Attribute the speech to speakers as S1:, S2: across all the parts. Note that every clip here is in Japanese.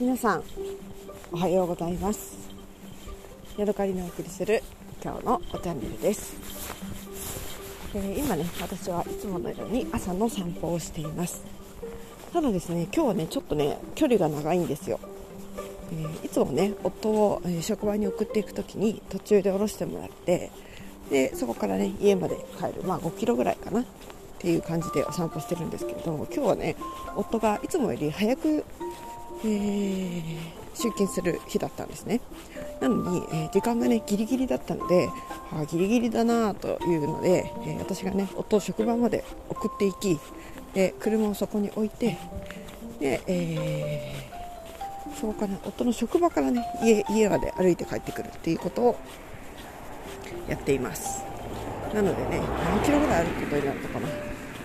S1: 皆さんおはようございます。ヤドカリのお送りする今日のおチャンネルです、えー、今ね私はいつものように朝の散歩をしています。ただですね今日はねちょっとね距離が長いんですよ、えー、いつもね夫を、え職場に送っていく時に途中で降ろしてもらってでそこからね家まで帰るまあ5キロぐらいかな。っていう感じでお散歩してるんですけれども今日はね夫がいつもより早くえ、出勤する日だったんですね。なのに、えー、時間がねギリギリだったので、あ、ギリギリだなというので、えー、私がね夫を職場まで送っていきで車をそこに置いてで、えー、そこから夫の職場からね家家まで歩いて帰ってくるっていうことをやっています。なのでね何キロぐらい歩くことになるのかな、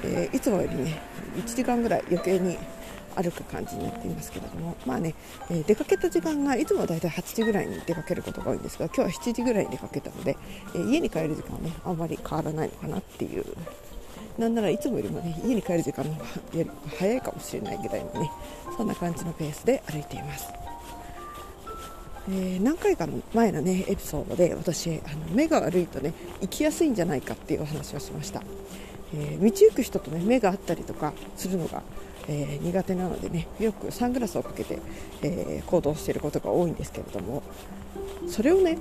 S1: えー、いつもよりね1時間ぐらい余計に歩く感じになっていますけれども、まあね、えー、出かけた時間がいつもだいたい8時ぐらいに出かけることが多いんですが、今日は7時ぐらいに出かけたので、えー、家に帰る時間はね、あんまり変わらないのかなっていう、なんならいつもよりもね、家に帰る時間の方が早いかもしれないぐらいのね、そんな感じのペースで歩いています。えー、何回かの前のねエピソードで私あの目が悪いとね行きやすいんじゃないかっていうお話をしました、えー、道行く人とね目があったりとかするのがえー、苦手なのでねよくサングラスをかけて、えー、行動していることが多いんですけれどもそれをね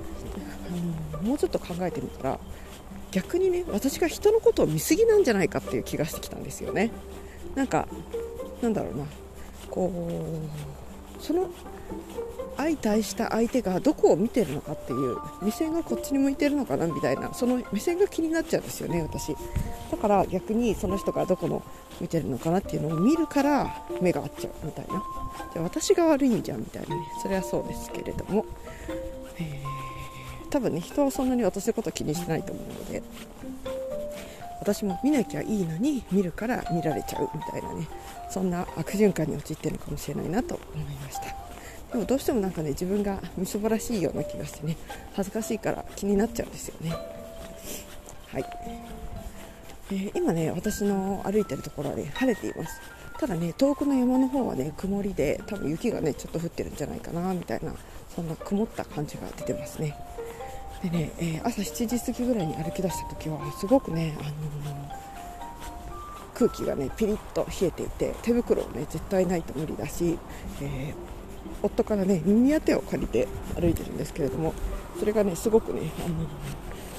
S1: あのもうちょっと考えてみたら逆にね私が人のことを見過ぎなんじゃないかっていう気がしてきたんですよね。なんかなんだろうなこうその相対した相手がどこを見てるのかっていう目線がこっちに向いてるのかなみたいなその目線が気になっちゃうんですよね私。だから逆にその人がどこの見てるのかなっていうのを見るから目が合っちゃうみたいな。じゃあ私が悪いんじゃんみたいなね。それはそうですけれども、えー、多分ね人はそんなに私のこと気にしないと思うので私も見なきゃいいのに見るから見られちゃうみたいなね。そんな悪循環に陥ってるのかもしれないなと思いました。でもどうしてもなんかね自分がみそぼらしいような気がしてね恥ずかしいから気になっちゃうんですよね。はい。えー、今ね私の歩いてるところはね晴れています。ただね遠くの山の方はね曇りで多分雪がねちょっと降ってるんじゃないかなみたいなそんな曇った感じが出てますね。でね、えー、朝7時過ぎぐらいに歩き出した時はすごくね、あのー、空気がねピリッと冷えていて手袋をね絶対ないと無理だし、え夫からね耳当てを借りて歩いてるんですけれどもそれがねすごくね、あの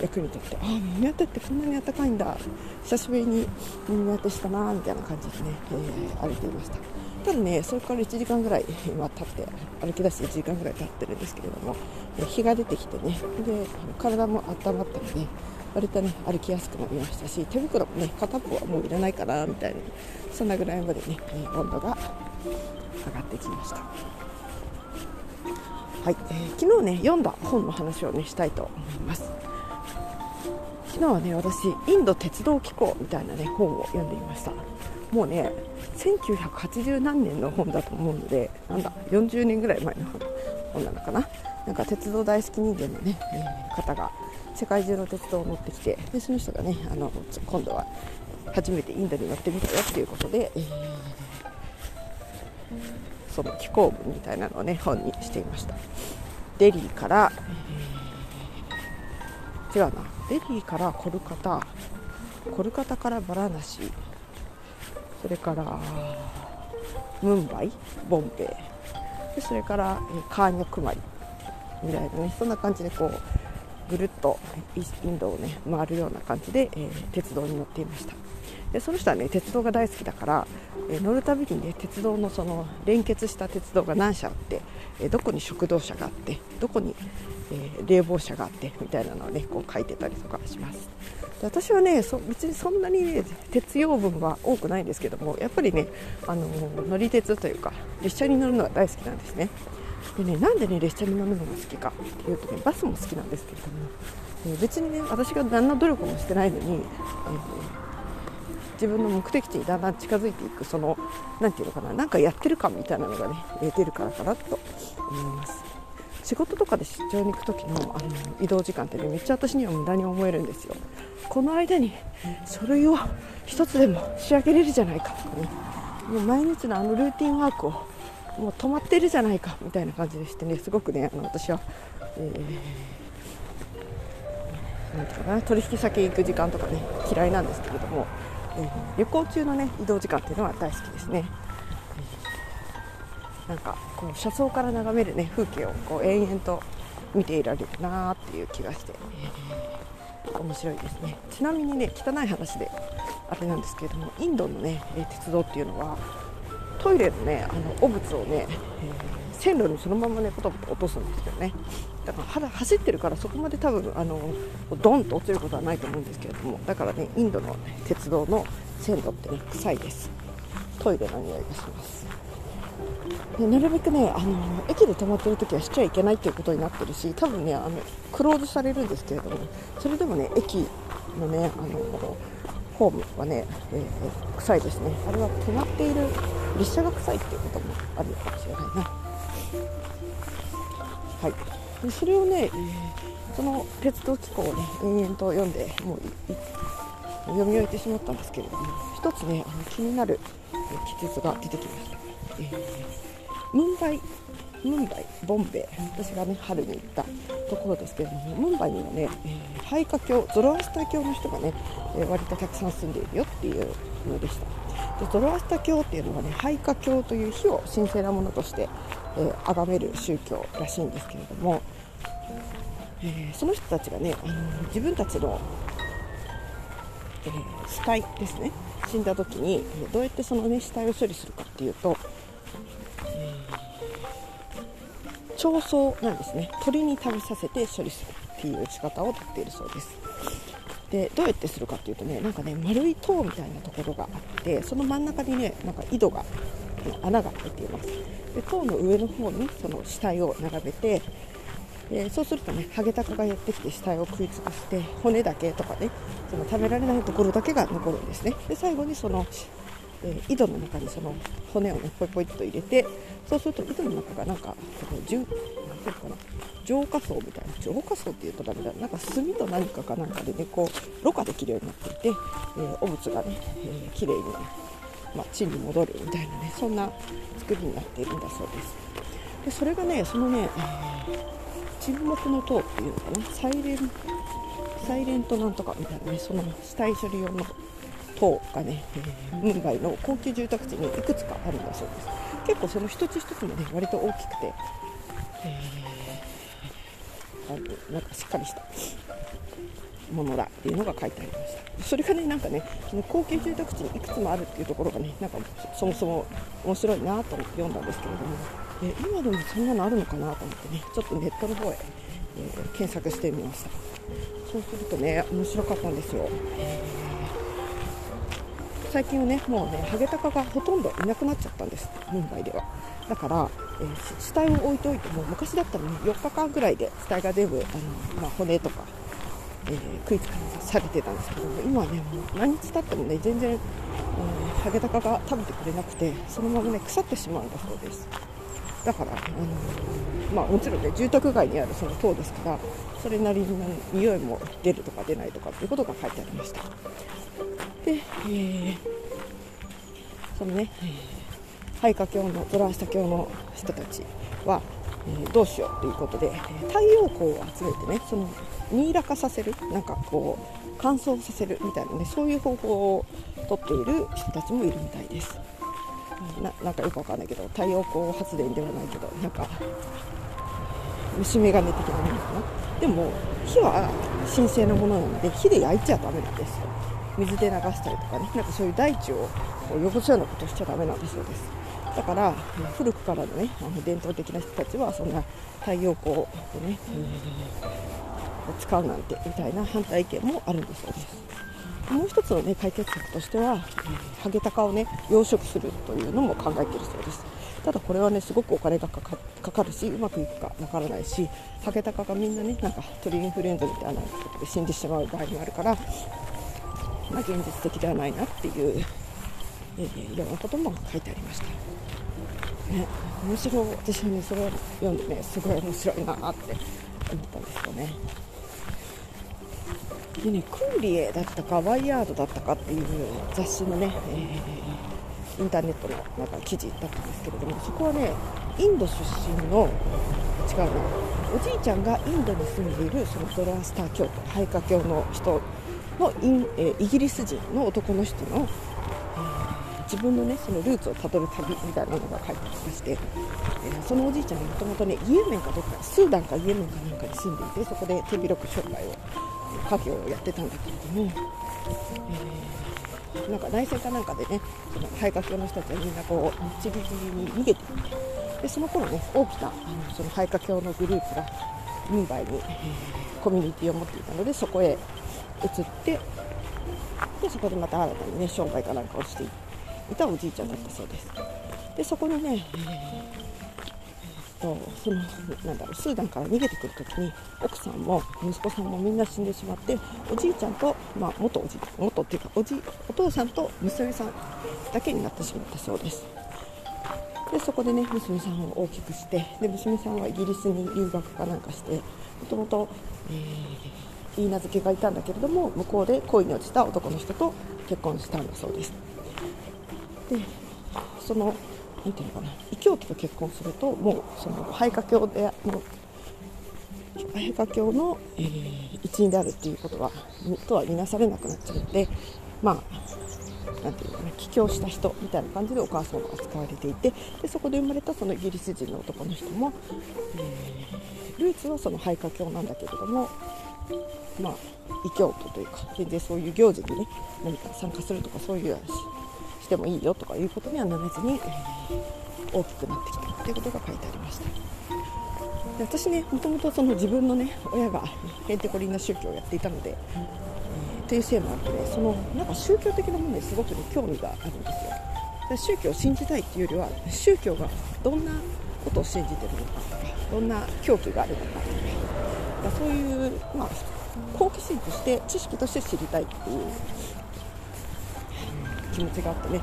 S1: 役に立ってああ耳当てってこんなに暖かいんだ久しぶりに耳当てしたなみたいな感じでね、えー、歩いていました。ただねそれから1時間ぐらい今経って歩き出して1時間ぐらい経ってるんですけれども日が出てきてねで体も温まったので割とね歩きやすくなりましたし手袋もね片方はもういらないかなみたいなそんなぐらいまでね温度が上がってきました。はい、えー、昨日ね読んだ本の話をねしたいと思います。昨日はね私インド鉄道機構みたいなね本を読んでいました。もうね1980何年の本だと思うのでなんだ40年ぐらい前の本なのかな。なんか鉄道大好き人間のね、えー、方が世界中の鉄道を乗ってきてでその人がねあの今度は初めてインドに乗ってみたよっていうことで、えー、その機構文みたいなのをね本にしていました。デリーから、えー、違うな。デリーからコルカタコルカタからバラナシそれからムンバイボンベイでそれからカーニョクマリみたいなねそんな感じでこうぐるっとインドをね回るような感じで、えー、鉄道に乗っていました。でその人はね鉄道が大好きだから、え、乗るたびにね鉄道のその連結した鉄道が何社あって、え、どこに食堂車があってどこにえ、冷房車があってみたいなのをねこう書いてたりとかします。で私はね別にそんなに、ね、鉄養分は多くないんですけどもやっぱりねあの乗り鉄というか列車に乗るのが大好きなんですね。でねなんでね列車に乗るのが好きかっていうとねバスも好きなんですけれども、え、別にね私が何の努力もしてないのに、えー、自分の目的地にだんだん近づいていくその何て言うのかななんかやってる感みたいなのがね出るからかなと思います。仕事とかで出張に行く時のあの移動時間ってねめっちゃ私には無駄に思えるんですよ。この間に書類を1つでも仕上げれるじゃないかとかね。もう毎日のあのルーティンワークをもう止まってるじゃないかみたいな感じでしてねすごくねあの私は、えー、なんていうかな取引先行く時間とかね嫌いなんですけれども、旅行中のね移動時間っていうのは大好きですね。なんかこう車窓から眺めるね風景をこう延々と見ていられるなーっていう気がして、面白いですね。ちなみにね汚い話であれなんですけれどもインドのね鉄道っていうのはトイレのねあの汚物をね、えー、線路にそのままねポトポト落とすんですよね。だから走ってるからそこまで多分あのドンと落ちることはないと思うんですけれどもだからねインドの、鉄道の線路ってね臭いです。トイレの匂いがします。でなるべくねあの駅で止まってる時はしちゃいけないっていうことになってるし多分ねあのクローズされるんですけれどもそれでもね駅のねあのホームはね、えー、臭いですね。あれは止まっている列車が臭いっていうこともあるかもしれないな。はい。でそれをね、その鉄道機構をね延々と読んでもう読み終えてしまったんですけれども一つねあの気になる記述が出てきました、えー、ムンバイムンバイ、ボンベ、私がね春に行ったところですけれども、ムンバイにはね、えー、廃家教、ゾロアスタ教の人がね、えー、割とたくさん住んでいるよっていうのでした。でゾロアスタ教っていうのはね、廃家教という火を神聖なものとして、えー、崇める宗教らしいんですけれども、えー、その人たちがね、あの自分たちの、えー、死体ですね、死んだ時に、どうやってその、ね、死体を処理するかっていうと、調層なんですね。鳥に食べさせて処理するっていう仕方をとっているそうです。でどうやってするかっていうとねなんかね丸い塔みたいなところがあってその真ん中にねなんか井戸が穴が開いています。で塔の上の方にその死体を並べてでそうするとねハゲタカがやってきて死体を食い尽くして骨だけとかねその食べられないところだけが残るんですね。で最後にそのえー、井戸の中にその骨をねポイポイっと入れてそうすると井戸の中がなんかその重なんていうかな浄化層みたいな浄化層っていうとダメだなんか炭と何かかなんかでねこうろ過できるようになっていて、えー、汚物がね、えー、きれいに、まあ、地に戻るみたいなねそんな作りになっているんだそうです。でそれがねそのね、えー、沈黙の塔っていうのかなサイレンサイレントなんとかみたいなねその死体処理用の塔がね、え、ムンバイの高級住宅地にいくつかあるんだそうです。結構その一つ一つもね割と大きくて、えー、なんかしっかりしたものだっていうのが書いてありました。それがねなんかねその高級住宅地にいくつもあるっていうところがねなんかそもそも面白いなと読んだんですけれども、えー、今でもそんなのあるのかなと思ってねちょっとネットの方へ、えー、検索してみました。そうするとね面白かったんですよ、えー最近はねもうねハゲタカがほとんどいなくなっちゃったんですムンバイでは。だから、えー、死体を置いておいても昔だったらね4日間ぐらいで死体が全部あの、まあ、骨とか、えー、食いつかされてたんですけど今はねもう何日経ってもね全然、えー、ハゲタカが食べてくれなくてそのままね腐ってしまうんだそうです。だから、あのまあ、もちろんね住宅街にあるその塔ですからそれなりに匂いも出るとか出ないとかっていうことが書いてありました。で、えー、そのね、えー、廃家教のゾラースタ教の人たちは、えー、どうしようということで、太陽光を集めてねそのミイラ化させるなんかこう乾燥させるみたいなねそういう方法をとっている人たちもいるみたいです。ななんかよくわかんないけど太陽光発電ではないけどなんか虫眼鏡的なものかな。でも火は神聖なものなので火で焼いちゃダメなんですよ。水で流したりとかねなんかそういう大地を汚すようなことしちゃだめなんだそうです。だから古くからのねあの伝統的な人たちはそんな太陽光をね、えー、使うなんてみたいな反対意見もあるんだそうです。もう一つの、ね、解決策としては、ハゲタカをね養殖するというのも考えているそうです。ただこれはねすごくお金がかかるしうまくいくかわからないしハゲタカがみんなねなんか鳥インフルエンザみたいなことで死んでしまう場合もあるからまあ、現実的ではないなっていう、えー、いろんなことも書いてありました。ね、面白い私はねそれを読んでねすごい面白いなって思ったんですよね。でねクーリエだったかワイヤードだったかっていう雑誌のね、えインターネットのなんか記事だったんですけれどもそこはねインド出身の違うなおじいちゃんがインドに住んでいるそのドラスター教徒ハイカ教の人のイン、えー、イギリス人の男の人の、えー、自分のねそのルーツをたどる旅みたいなのが書いてありまして、えー、そのおじいちゃんがもともとねイエメンかどっかスーダンかイエメンかなんかに住んでいてそこで手広く商売を家業をやってたんだけれども、えー、なんか内戦かなんかでねそのハイカ教の人たちはみんなこうちびちびに逃げていてでその頃ね大きなあのそのハイカ教のグループがムンバイに、えー、コミュニティを持っていたのでそこへ移ってでそこでまた新たにね商売かなんかをしていたおじいちゃんだったそうです。でそこにね、えー、とそのなんだろうスーダンから逃げてくるときに奥さんも息子さんもみんな死んでしまっておじいちゃんと、まあ、元おじい元っていうかおじお父さんと娘さんだけになってしまったそうです。でそこでね娘さんを大きくしてで娘さんはイギリスに留学かなんかしてもともといい名付けがいたんだけれども向こうで恋に落ちた男の人と結婚したんだそうです。でその何ていうのかな異教徒と結婚するともうその廃家教での廃家教の、えー、一員であるっていうことはとは見なされなくなっちゃうのでまあなんていうのかな帰郷した人みたいな感じでお母さんが扱われていてでそこで生まれたそのイギリス人の男の人も、えー、ルーツはその廃家教なんだけれどもまあ異教徒というか全然そういう行事にね何か参加するとかそういうしてもいいよとかいうことにはならずに、えー、大きくなってきたということが書いてありました。で私ねもともとその自分のね親がヘンテコリンな宗教をやっていたので、っていうせいもあってねそのなんか宗教的なものにすごく、ね、興味があるんですよ宗教を信じたいっていうよりは宗教がどんなことを信じてるのかとかどんな狂気があるのかとかそういう、まあ、好奇心として知識として知りたいっていう気持ちがあってね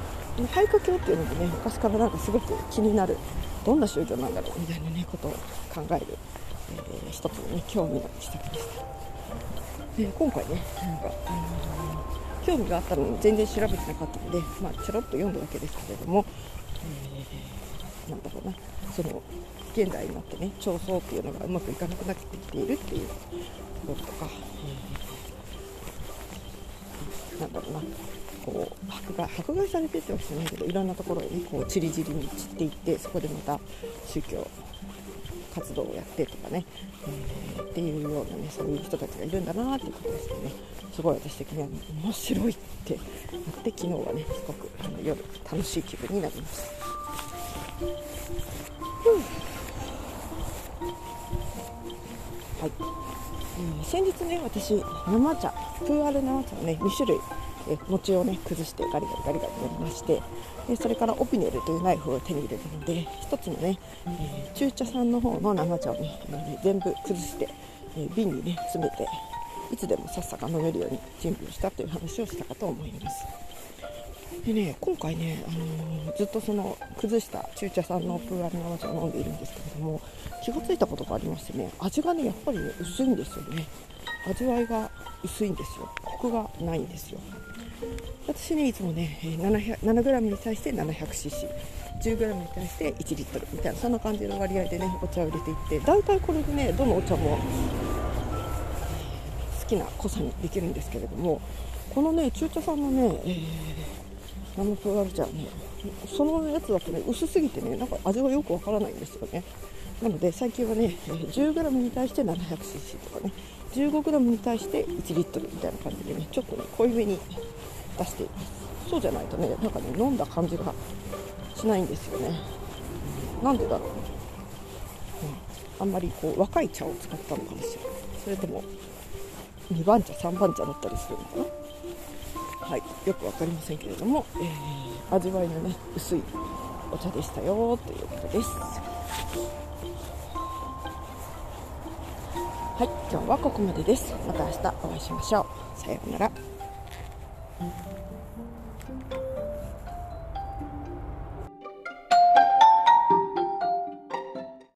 S1: 廃科教っていうのもね昔からなんかすごく気になるどんな宗教なんだろうみたいなねことを考える、えー、一つのね興味の施策でした。で今回ねなんか、あの、興味があったのに全然調べてなかったので、まあ、ちょろっと読んだだけですけれども、なんだろうな。その現代になってね調創っていうのがうまくいかなくなってきているっていうところとか、えー、なんだろうな。こう迫害迫害されてってわけじゃないけどいろんなところにこう散り散りに散っていってそこでまた宗教活動をやってとかね、えー、っていうようなねそういう人たちがいるんだなっていうことですよね。すごい私的には面白いってなって昨日はねすごくあの夜楽しい気分になりました。はい、えー、先日ね私生茶プーアル生茶をね2種類え餅をね崩してガリガリガリガリやりましてでそれからオピネルというナイフを手に入れたので1つのね、えー、中茶さんの方の生茶をね、えー、全部崩して、えー、瓶にね詰めていつでもさっさか飲めるように準備をしたという話をしたかと思います。でね今回ね、あのー、ずっとその崩した中茶さんのプーアル生茶を飲んでいるんですけれども気が付いたことがありましてね味がねやっぱり、ね、薄いんですよね。味わいが薄いんですよ。コクがないんですよ。私ねいつもね 7g に対して 700cc10g に対して1リットル。みたいなそんな感じの割合でねお茶を入れていって大体これでねどのお茶も好きな濃さにできるんですけれどもこのね中茶さんのね、えー、生プーアル茶ねそのやつだとね薄すぎてねなんか味がよくわからないんですよね。なので最近はね 10g に対して 700cc とかね 15g に対して1リットルみたいな感じでねちょっとね濃いめに出しています。そうじゃないとねなんかね飲んだ感じがしないんですよね。なんでだろう、うん、あんまりこう若い茶を使ったのかもしれない。それとも2番茶3番茶だったりするのかな。はいよく分かりませんけれども、えー、味わいのね薄いお茶でしたよということです。はい今日はここまでです。また明日お会いしましょう。さようなら。